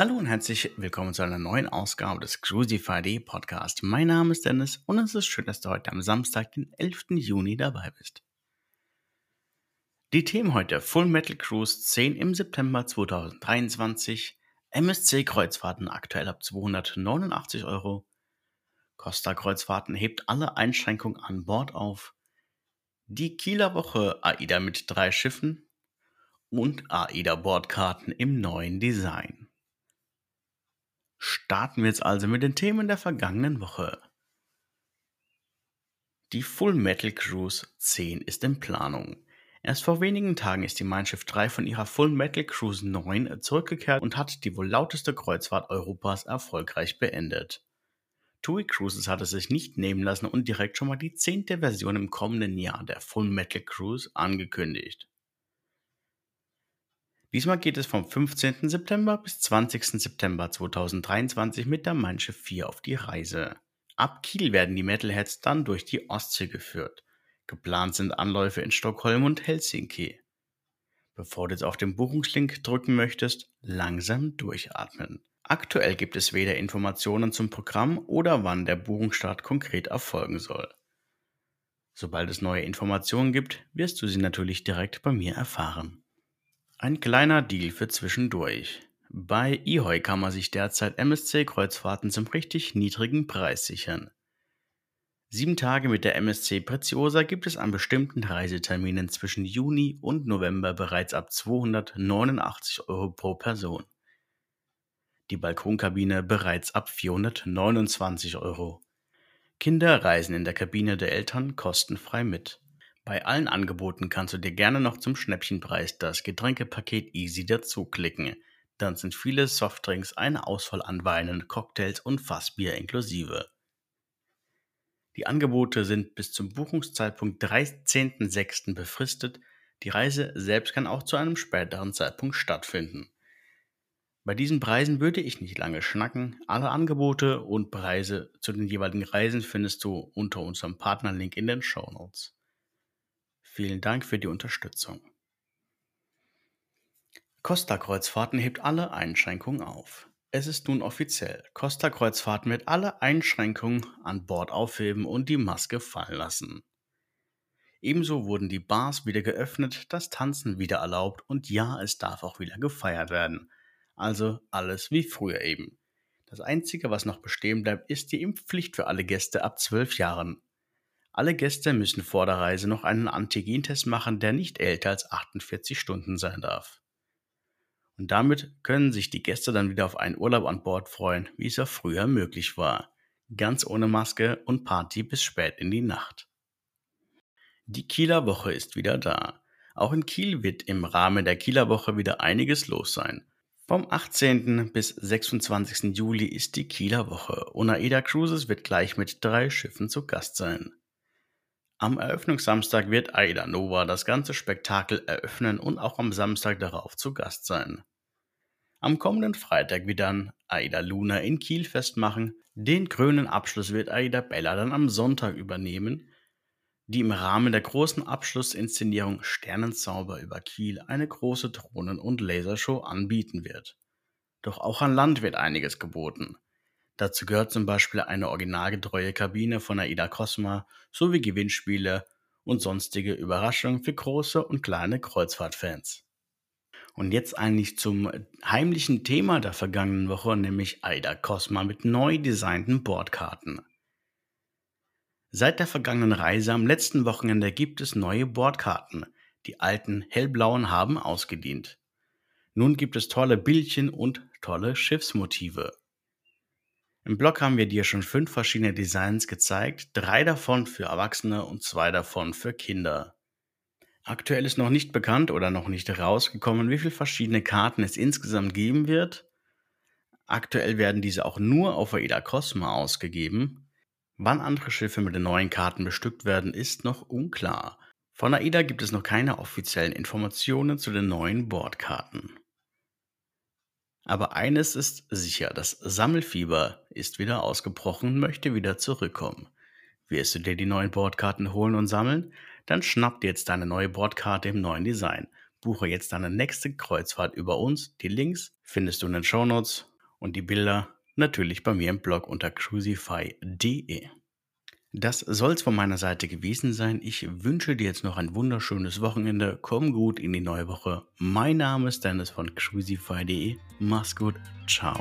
Hallo und herzlich willkommen zu einer neuen Ausgabe des Crucify.de Podcast. Mein Name ist Dennis und es ist schön, dass du heute am Samstag, den 11. Juni dabei bist. Die Themen heute Full Metal Cruise 10 im September 2023, MSC Kreuzfahrten aktuell ab 289 Euro, Costa Kreuzfahrten hebt alle Einschränkungen an Bord auf, die Kieler Woche AIDA mit drei Schiffen und AIDA Bordkarten im neuen Design. Starten wir jetzt also mit den Themen der vergangenen Woche. Die Full Metal Cruise 10 ist in Planung. Erst vor wenigen Tagen ist die Mein Schiff 3 von ihrer Full Metal Cruise 9 zurückgekehrt und hat die wohl lauteste Kreuzfahrt Europas erfolgreich beendet. TUI Cruises hat es sich nicht nehmen lassen und direkt schon mal die zehnte Version im kommenden Jahr der Full Metal Cruise angekündigt. Diesmal geht es vom 15. September bis 20. September 2023 mit der Mein Schiff 4 auf die Reise. Ab Kiel werden die Metalheads dann durch die Ostsee geführt. Geplant sind Anläufe in Stockholm und Helsinki. Bevor du jetzt auf den Buchungslink drücken möchtest, langsam durchatmen. Aktuell gibt es weder Informationen zum Programm oder wann der Buchungsstart konkret erfolgen soll. Sobald es neue Informationen gibt, wirst du sie natürlich direkt bei mir erfahren. Ein kleiner Deal für zwischendurch. Bei eHoy kann man sich derzeit MSC-Kreuzfahrten zum richtig niedrigen Preis sichern. Sieben Tage mit der MSC Preziosa gibt es an bestimmten Reiseterminen zwischen Juni und November bereits ab 289 Euro pro Person. Die Balkonkabine bereits ab 429 Euro. Kinder reisen in der Kabine der Eltern kostenfrei mit. Bei allen Angeboten kannst du dir gerne noch zum Schnäppchenpreis das Getränkepaket Easy dazuklicken. Dann sind viele Softdrinks, eine Auswahl an Weinen, Cocktails und Fassbier inklusive. Die Angebote sind bis zum Buchungszeitpunkt 13.06. befristet. Die Reise selbst kann auch zu einem späteren Zeitpunkt stattfinden. Bei diesen Preisen würde ich nicht lange schnacken. Alle Angebote und Preise zu den jeweiligen Reisen findest du unter unserem Partnerlink in den Show Notes. Vielen Dank für die Unterstützung. Costa Kreuzfahrten hebt alle Einschränkungen auf. Es ist nun offiziell. Costa Kreuzfahrten wird alle Einschränkungen an Bord aufheben und die Maske fallen lassen. Ebenso wurden die Bars wieder geöffnet, das Tanzen wieder erlaubt und ja, es darf auch wieder gefeiert werden. Also alles wie früher eben. Das Einzige, was noch bestehen bleibt, ist die Impfpflicht für alle Gäste ab 12 Jahren. Alle Gäste müssen vor der Reise noch einen Antigentest machen, der nicht älter als 48 Stunden sein darf. Und damit können sich die Gäste dann wieder auf einen Urlaub an Bord freuen, wie es auch früher möglich war. Ganz ohne Maske und Party bis spät in die Nacht. Die Kieler Woche ist wieder da. Auch in Kiel wird im Rahmen der Kieler Woche wieder einiges los sein. Vom 18. bis 26. Juli ist die Kieler Woche und AIDA Cruises wird gleich mit drei Schiffen zu Gast sein. Am Eröffnungssamstag wird Aida Nova das ganze Spektakel eröffnen und auch am Samstag darauf zu Gast sein. Am kommenden Freitag wird dann Aida Luna in Kiel festmachen. Den grünen Abschluss wird Aida Bella dann am Sonntag übernehmen, die im Rahmen der großen Abschlussinszenierung Sternenzauber über Kiel eine große Drohnen- und Lasershow anbieten wird. Doch auch an Land wird einiges geboten. Dazu gehört zum Beispiel eine originalgetreue Kabine von AIDA Cosma sowie Gewinnspiele und sonstige Überraschungen für große und kleine Kreuzfahrtfans. Und jetzt eigentlich zum heimlichen Thema der vergangenen Woche, nämlich AIDA Cosma mit neu designten Bordkarten. Seit der vergangenen Reise am letzten Wochenende gibt es neue Bordkarten. Die alten hellblauen haben ausgedient. Nun gibt es tolle Bildchen und tolle Schiffsmotive. Im Blog haben wir dir schon fünf verschiedene Designs gezeigt, drei davon für Erwachsene und zwei davon für Kinder. Aktuell ist noch nicht bekannt oder noch nicht rausgekommen, wie viele verschiedene Karten es insgesamt geben wird. Aktuell werden diese auch nur auf AIDA Cosma ausgegeben. Wann andere Schiffe mit den neuen Karten bestückt werden, ist noch unklar. Von AIDA gibt es noch keine offiziellen Informationen zu den neuen Bordkarten. Aber eines ist sicher, das Sammelfieber ist wieder ausgebrochen und möchte wieder zurückkommen. Wirst du dir die neuen Bordkarten holen und sammeln? Dann schnapp dir jetzt deine neue Bordkarte im neuen Design. Buche jetzt deine nächste Kreuzfahrt über uns. Die Links findest du in den Shownotes Und die Bilder natürlich bei mir im Blog unter crucify.de. Das soll's von meiner Seite gewesen sein. Ich wünsche dir jetzt noch ein wunderschönes Wochenende. Komm gut in die neue Woche. Mein Name ist Dennis von crucify.de. Mach's gut. Ciao.